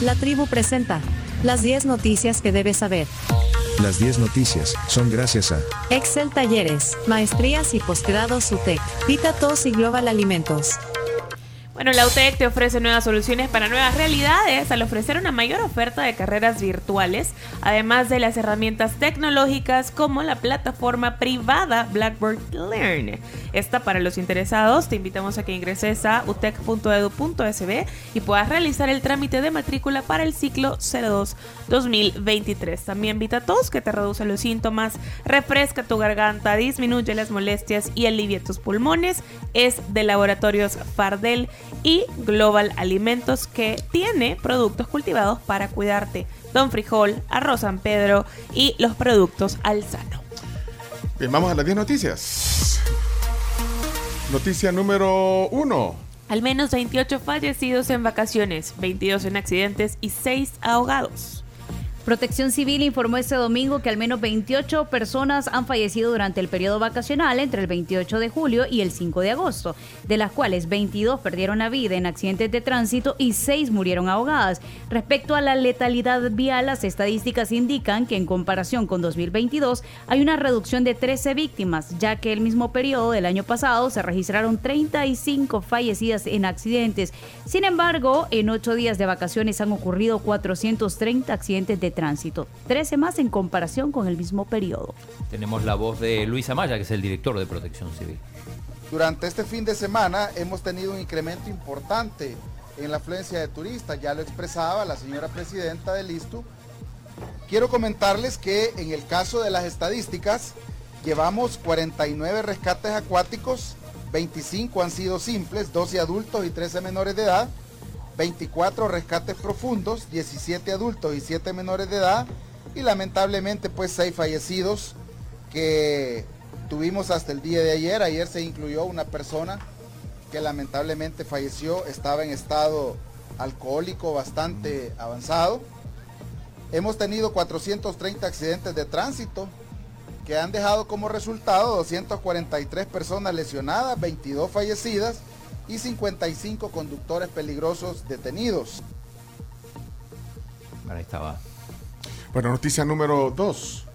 La tribu presenta las 10 noticias que debes saber. Las 10 noticias son gracias a Excel Talleres, Maestrías y Postgrados UTEC, Vita Tos y Global Alimentos. Bueno, la UTEC te ofrece nuevas soluciones para nuevas realidades al ofrecer una mayor oferta de carreras virtuales, además de las herramientas tecnológicas como la plataforma privada Blackboard Learn. Esta para los interesados, te invitamos a que ingreses a utec.edu.sb y puedas realizar el trámite de matrícula para el ciclo 02-2023. También tos que te reduce los síntomas, refresca tu garganta, disminuye las molestias y alivia tus pulmones. Es de laboratorios Fardel y Global Alimentos que tiene productos cultivados para cuidarte. Don Frijol, Arroz San Pedro y los productos Alzano. Bien, vamos a las 10 noticias. Noticia número 1. Al menos 28 fallecidos en vacaciones, 22 en accidentes y 6 ahogados. Protección Civil informó este domingo que al menos 28 personas han fallecido durante el periodo vacacional entre el 28 de julio y el 5 de agosto, de las cuales 22 perdieron la vida en accidentes de tránsito y 6 murieron ahogadas. Respecto a la letalidad vial, las estadísticas indican que en comparación con 2022 hay una reducción de 13 víctimas, ya que el mismo periodo del año pasado se registraron 35 fallecidas en accidentes. Sin embargo, en 8 días de vacaciones han ocurrido 430 accidentes de tránsito, 13 más en comparación con el mismo periodo. Tenemos la voz de Luis Amaya, que es el director de Protección Civil. Durante este fin de semana hemos tenido un incremento importante en la afluencia de turistas, ya lo expresaba la señora presidenta del ISTU. Quiero comentarles que en el caso de las estadísticas, llevamos 49 rescates acuáticos, 25 han sido simples, 12 adultos y 13 menores de edad, 24 rescates profundos, 17 adultos y 7 menores de edad y lamentablemente pues 6 fallecidos que tuvimos hasta el día de ayer. Ayer se incluyó una persona que lamentablemente falleció, estaba en estado alcohólico bastante avanzado. Hemos tenido 430 accidentes de tránsito que han dejado como resultado 243 personas lesionadas, 22 fallecidas y 55 conductores peligrosos detenidos. Ahí estaba. Bueno, noticia número 2.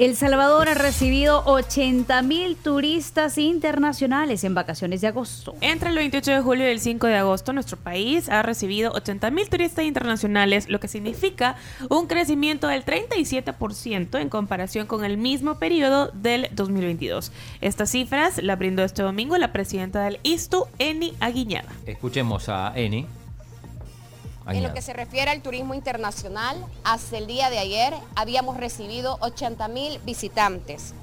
El Salvador ha recibido 80 mil turistas internacionales en vacaciones de agosto. Entre el 28 de julio y el 5 de agosto, nuestro país ha recibido 80 mil turistas internacionales, lo que significa un crecimiento del 37% en comparación con el mismo periodo del 2022. Estas cifras la brindó este domingo la presidenta del ISTU, Eni Aguiñada. Escuchemos a Eni. En lo que se refiere al turismo internacional, hasta el día de ayer habíamos recibido 80 mil visitantes,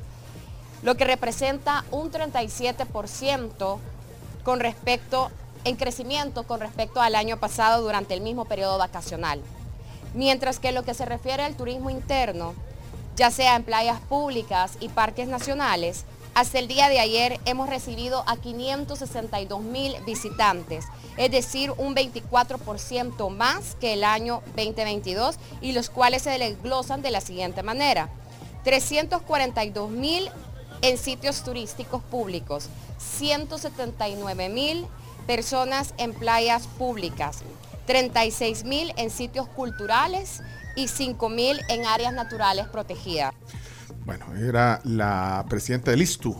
lo que representa un 37% con respecto, en crecimiento con respecto al año pasado durante el mismo periodo vacacional. Mientras que en lo que se refiere al turismo interno, ya sea en playas públicas y parques nacionales, hasta el día de ayer hemos recibido a 562 mil visitantes, es decir, un 24% más que el año 2022 y los cuales se desglosan de la siguiente manera. 342 mil en sitios turísticos públicos, 179 mil personas en playas públicas, 36 mil en sitios culturales y 5 mil en áreas naturales protegidas. Bueno, era la presidenta del ISTU.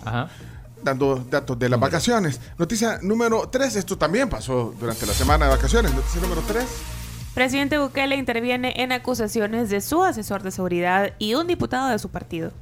Dando datos de las vacaciones. Noticia número 3, esto también pasó durante la semana de vacaciones. Noticia número 3. Presidente Bukele interviene en acusaciones de su asesor de seguridad y un diputado de su partido.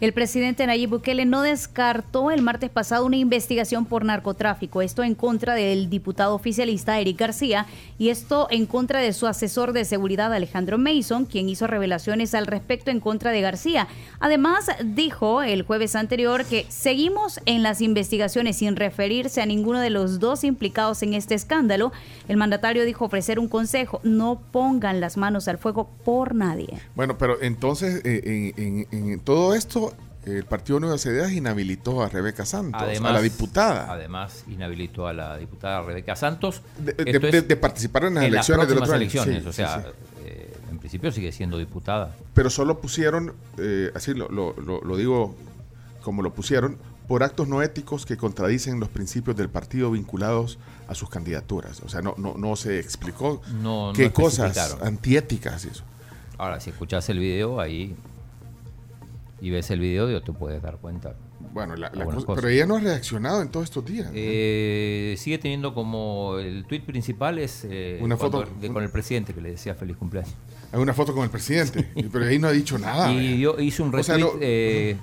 El presidente Nayib Bukele no descartó el martes pasado una investigación por narcotráfico, esto en contra del diputado oficialista Eric García y esto en contra de su asesor de seguridad Alejandro Mason, quien hizo revelaciones al respecto en contra de García. Además, dijo el jueves anterior que seguimos en las investigaciones sin referirse a ninguno de los dos implicados en este escándalo. El mandatario dijo ofrecer un consejo, no pongan las manos al fuego por nadie. Bueno, pero entonces eh, en todo esto el Partido Nuevas Ideas inhabilitó a Rebeca Santos, a la diputada. Además, inhabilitó a la diputada Rebeca Santos. De, participar en las elecciones de las elecciones, o sea, eh, en principio sigue siendo diputada. Pero solo pusieron, eh, así lo, lo, digo como lo pusieron, por actos no éticos que contradicen los principios del partido vinculados a sus candidaturas. O sea, no, no, no se explicó qué cosas antiéticas y eso. Ahora, si escuchas el video ahí y ves el video, te puedes dar cuenta. Bueno, la, pero ella no ha reaccionado en todos estos días. Eh, sigue teniendo como el tuit principal es eh, una foto con el presidente que le decía feliz cumpleaños. Hay una foto con el presidente, pero ahí no ha dicho nada. Y yo hice un retweet eh,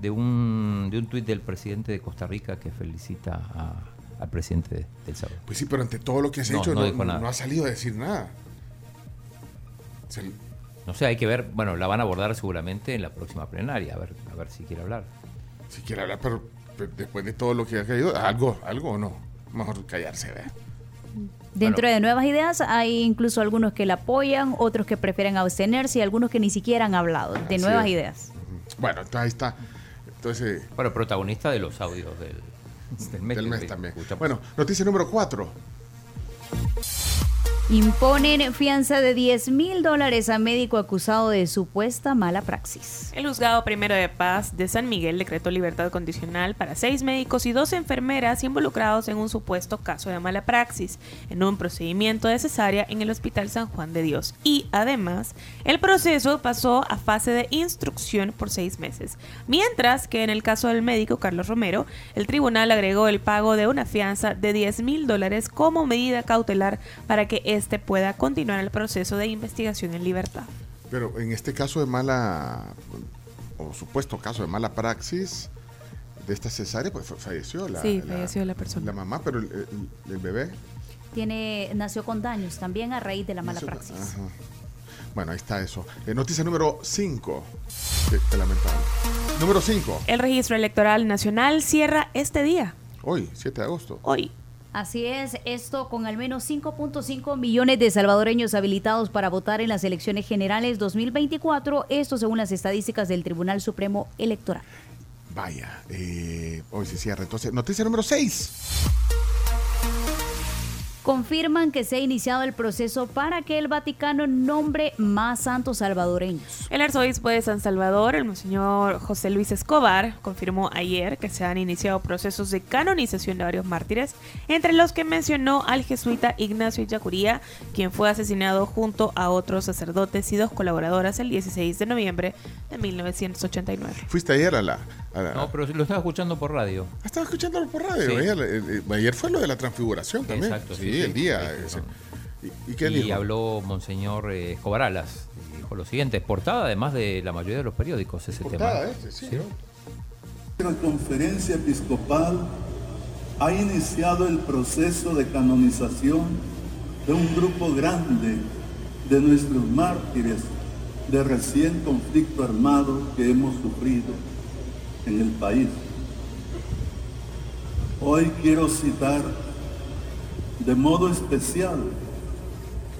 de un de un tuit del presidente de Costa Rica que felicita al presidente del Salvador. Pues sí, pero ante todo lo que has hecho no, ha salido a decir nada. No sé, hay que ver, bueno, la van a abordar seguramente en la próxima plenaria, a ver, a ver si quiere hablar. Si quiere hablar, pero, después de todo lo que ha caído, algo, algo o no. Mejor callarse, ¿verdad? Dentro de nuevas ideas hay incluso algunos que la apoyan, otros que prefieren abstenerse y algunos que ni siquiera han hablado de nuevas ideas. Bueno, ahí está. Entonces, bueno, protagonista de los audios del, del mes. también. Bueno, noticia número 4. Imponen fianza de 10 mil dólares a médico acusado de supuesta mala praxis. El juzgado primero de paz de San Miguel decretó libertad condicional para seis médicos y dos enfermeras involucrados en un supuesto caso de mala praxis en un procedimiento de cesárea en el Hospital San Juan de Dios. Y además, el proceso pasó a fase de instrucción por seis meses. Mientras que en el caso del médico Carlos Romero, el tribunal agregó el pago de una fianza de 10 mil dólares como medida cautelar para que este pueda continuar el proceso de investigación en libertad. Pero en este caso de mala, o supuesto caso de mala praxis, de esta cesárea, pues falleció la, sí, falleció la, persona. La mamá, pero el, bebé. Tiene, nació con daños también a raíz de la mala praxis. Bueno, ahí está eso. Eh, noticia número 5. lamentable. Número 5. El registro electoral nacional cierra este día. Hoy, 7 de agosto. Hoy. Así es, esto con al menos 5.5 millones de salvadoreños habilitados para votar en las elecciones generales 2024, esto según las estadísticas del Tribunal Supremo Electoral. Vaya, eh, hoy se cierra. Entonces, noticia número 6 confirman que se ha iniciado el proceso para que el Vaticano nombre más santos salvadoreños. El arzobispo de San Salvador, el monseñor José Luis Escobar, confirmó ayer que se han iniciado procesos de canonización de varios mártires, entre los que mencionó al jesuita Ignacio Yacuría, quien fue asesinado junto a otros sacerdotes y dos colaboradoras el 16 de noviembre de 1989. ¿Fuiste ayer a la, no, pero lo estaba escuchando por radio. Estaba escuchándolo por radio. Ayer, fue lo de la transfiguración también. Exacto, sí, el día. ¿Y, qué y habló Monseñor eh, Escobar Alas. Dijo lo siguiente: portada además de la mayoría de los periódicos ese tema. Este, sí. La conferencia episcopal ha iniciado el proceso de canonización de un grupo grande de nuestros mártires de recién conflicto armado que hemos sufrido en el país. Hoy quiero citar de modo especial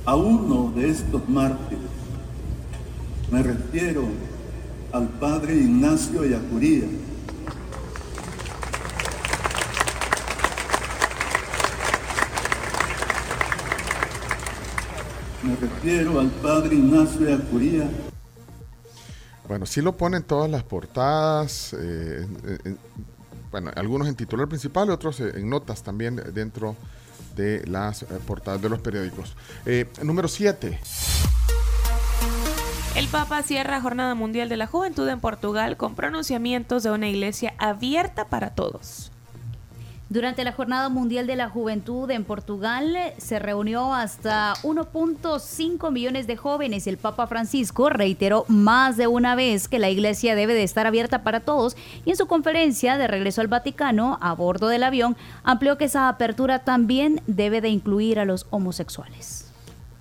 a uno de estos mártires. Me refiero al padre Ignacio Yacuría. Me refiero al padre Ignacio Yacuría bueno, sí lo ponen todas las portadas, eh, bueno, algunos en titular principal, otros en notas también dentro de las eh, portadas de los periódicos. Eh, número 7. El Papa cierra Jornada Mundial de la Juventud en Portugal con pronunciamientos de una iglesia abierta para todos. Durante la Jornada Mundial de la Juventud en Portugal se reunió hasta 1.5 millones de jóvenes. El Papa Francisco reiteró más de una vez que la iglesia debe de estar abierta para todos y en su conferencia de regreso al Vaticano a bordo del avión amplió que esa apertura también debe de incluir a los homosexuales.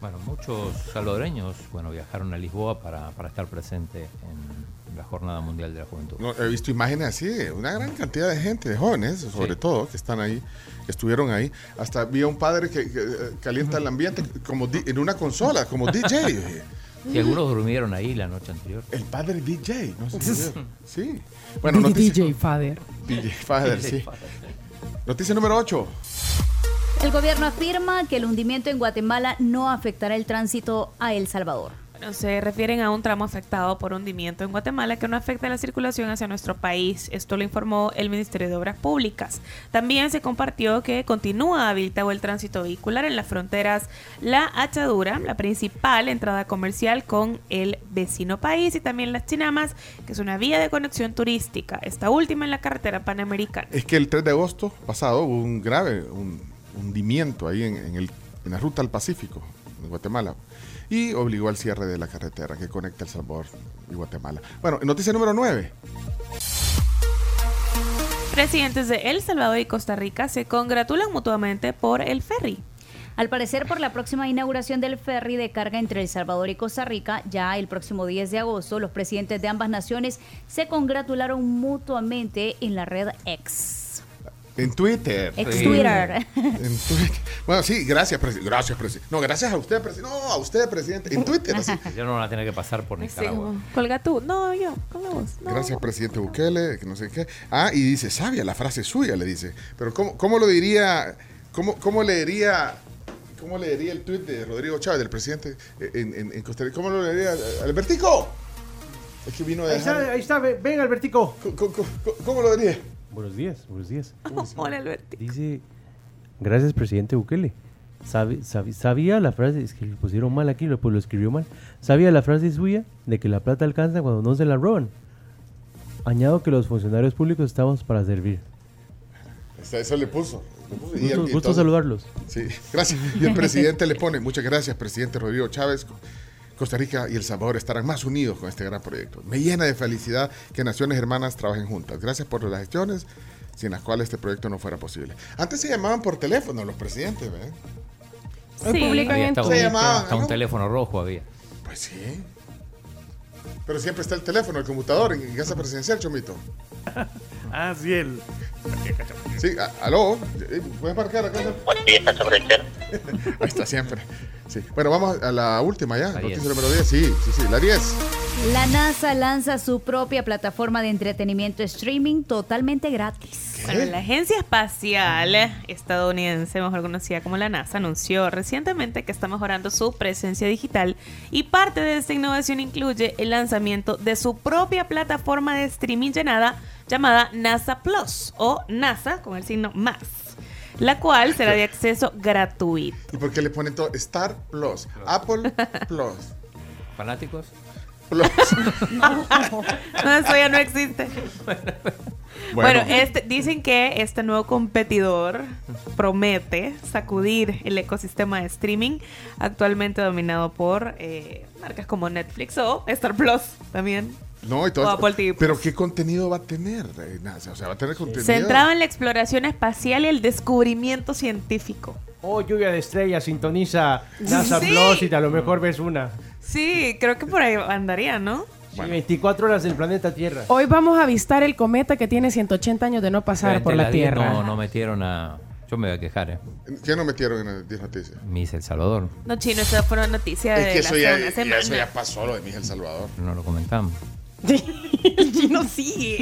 Bueno, muchos salvadoreños bueno, viajaron a Lisboa para, para estar presente en la Jornada Mundial de la Juventud. he visto imágenes así, una gran cantidad de gente, de jóvenes sobre todo, que están ahí, que estuvieron ahí. Hasta vi a un padre que, eh, calienta el ambiente como en una consola, como DJ. Y algunos durmieron ahí la noche anterior. El padre DJ, no sé si Sí. Bueno, DJ Father. DJ Father, sí. Noticia número 8. El gobierno afirma que el hundimiento en Guatemala no afectará el tránsito a El Salvador. Se refieren a un tramo afectado por hundimiento en Guatemala que no afecta la circulación hacia nuestro país. Esto lo informó el Ministerio de Obras Públicas. También se compartió que continúa habilitado el tránsito vehicular en las fronteras La Hachadura, la principal entrada comercial con el vecino país, y también Las Chinamas, que es una vía de conexión turística, esta última en la carretera panamericana. Es que el 3 de agosto pasado hubo un grave hundimiento ahí en, en la ruta al Pacífico, en Guatemala y obligó al cierre de la carretera que conecta El Salvador y Guatemala. Bueno, noticia número 9. Presidentes de El Salvador y Costa Rica se congratulan mutuamente por el ferry. Al parecer, por la próxima inauguración del ferry de carga entre El Salvador y Costa Rica, ya el próximo 10 de agosto, los presidentes de ambas naciones se congratularon mutuamente en la red X. En Twitter. Ex Twitter. En Twitter. Bueno, sí, gracias, presidente. Gracias, presidente. No, gracias a usted, presidente. No, a usted, presidente. En Twitter, así. Yo no la tenía que pasar por Nicaragua. Sí, colga tú. No, yo, con la voz. Gracias, presidente Bukele, que no sé qué. Ah, y dice, sabia, la frase suya, le dice. Pero ¿cómo, cómo lo diría, cómo, cómo leería... ¿Cómo leería el tweet de Rodrigo Chávez, del presidente en, en, Costa Rica? ¿Cómo lo leería? ¡Albertico! Es que vino de. Ahí está, ahí está, ven, Albertico. ¿Cómo, cómo lo diría? Buenos días, buenos días. Hola, Alberti. Dice, gracias, presidente Bukele. sabía la frase, es que le pusieron mal aquí, pues lo escribió mal. Sabía la frase suya de que la plata alcanza cuando no se la roban. Añado que los funcionarios públicos estamos para servir. Eso le puso. gusto, saludarlos. Sí, gracias. Y el presidente le pone, muchas gracias, presidente Rodrigo Chávez. Costa Rica y El Salvador estarán más unidos con este gran proyecto. Me llena de felicidad que naciones hermanas trabajen juntas. Gracias por las gestiones sin las cuales este proyecto no fuera posible. Antes se llamaban por teléfono los presidentes, ¿ves? Sí. Publican se llamaban. Hasta un teléfono rojo había. Pues sí. Pero siempre está el teléfono, el computador en casa presidencial, Chomito. ah, sí, el. Sí, aló. ¿Puedes marcar acá? Ahí está siempre. Sí. Bueno, vamos a la última ya. Noticia número 10. Sí, sí, sí. La 10. La NASA lanza su propia plataforma de entretenimiento streaming totalmente gratis. Bueno, la Agencia Espacial Estadounidense, mejor conocida como la NASA, anunció recientemente que está mejorando su presencia digital y parte de esta innovación incluye el lanzamiento de su propia plataforma de streaming llenada llamada NASA Plus o NASA con el signo más la cual será de acceso gratuito. ¿Y por qué le ponen todo? Star Plus, Apple Plus. ¿Fanáticos? Plus. no, eso ya no existe. Bueno, este, dicen que este nuevo competidor promete sacudir el ecosistema de streaming actualmente dominado por eh, marcas como Netflix o Star Plus también. No, y todo Pero ¿qué contenido va a tener? O sea, va a tener contenido. Centrado en la exploración espacial y el descubrimiento científico. Oh, lluvia de estrellas, sintoniza NASA Plus y a lo mejor ves una. Sí, creo que por ahí andaría, ¿no? 24 horas del planeta Tierra. Hoy vamos a avistar el cometa que tiene 180 años de no pasar por la, Tierra. No, no metieron a... Yo me voy a quejar, ¿eh? ¿Qué no metieron en 10 noticias? Miss El Salvador. No, chino, eso fue una noticia de es que eso ya, eso ya pasó, lo de Miss El Salvador. No lo comentamos. Chino sí.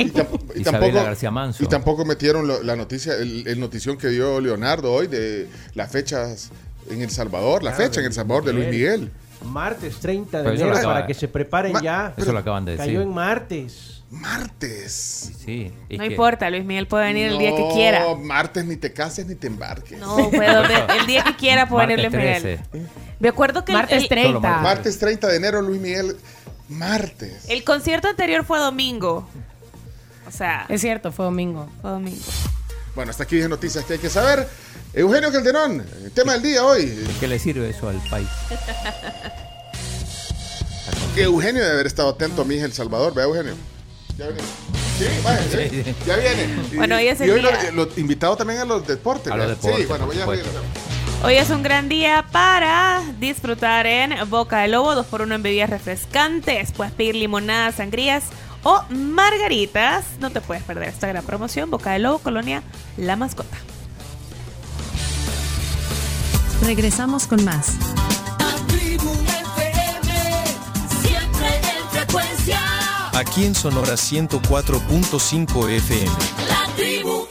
Y, tampoco, García Manso. y tampoco metieron la noticia, el, notición que dio Leonardo hoy de las fechas en El Salvador, la fecha en El Salvador de Luis Miguel. Martes 30 de enero, para que se preparen ya. Eso lo acaban de decir. Cayó en martes. Martes. Sí. no importa, Luis Miguel puede venir el día que quiera. No, martes ni te cases ni te embarques. No, puedo, el día que quiera puede venir Luis Miguel. Me acuerdo que martes 30. Martes 30 de enero Luis Miguel martes. El concierto anterior fue domingo. O sea, es cierto, fue domingo. Fue domingo. Bueno, hasta aquí hay noticias que hay que saber. Eugenio Calderón, el tema del día hoy. ¿Qué le sirve eso al país? Eugenio debe haber estado atento a mí, El Salvador. Ve, Eugenio. Ya viene. Sí, vaya, ¿eh? ya viene. Bueno, hoy es el y hoy Lo, invitado también a los deportes. A los deportes. Sí, bueno, voy a Hoy es un gran día para disfrutar en Boca de Lobo, dos por uno en bebidas refrescantes. Puedes pedir limonadas, sangrías o margaritas. No te puedes perder esta gran promoción. Boca de Lobo, Colonia La Mascota. Regresamos con más. Aquí en Sonora 104.5 FM. La tribu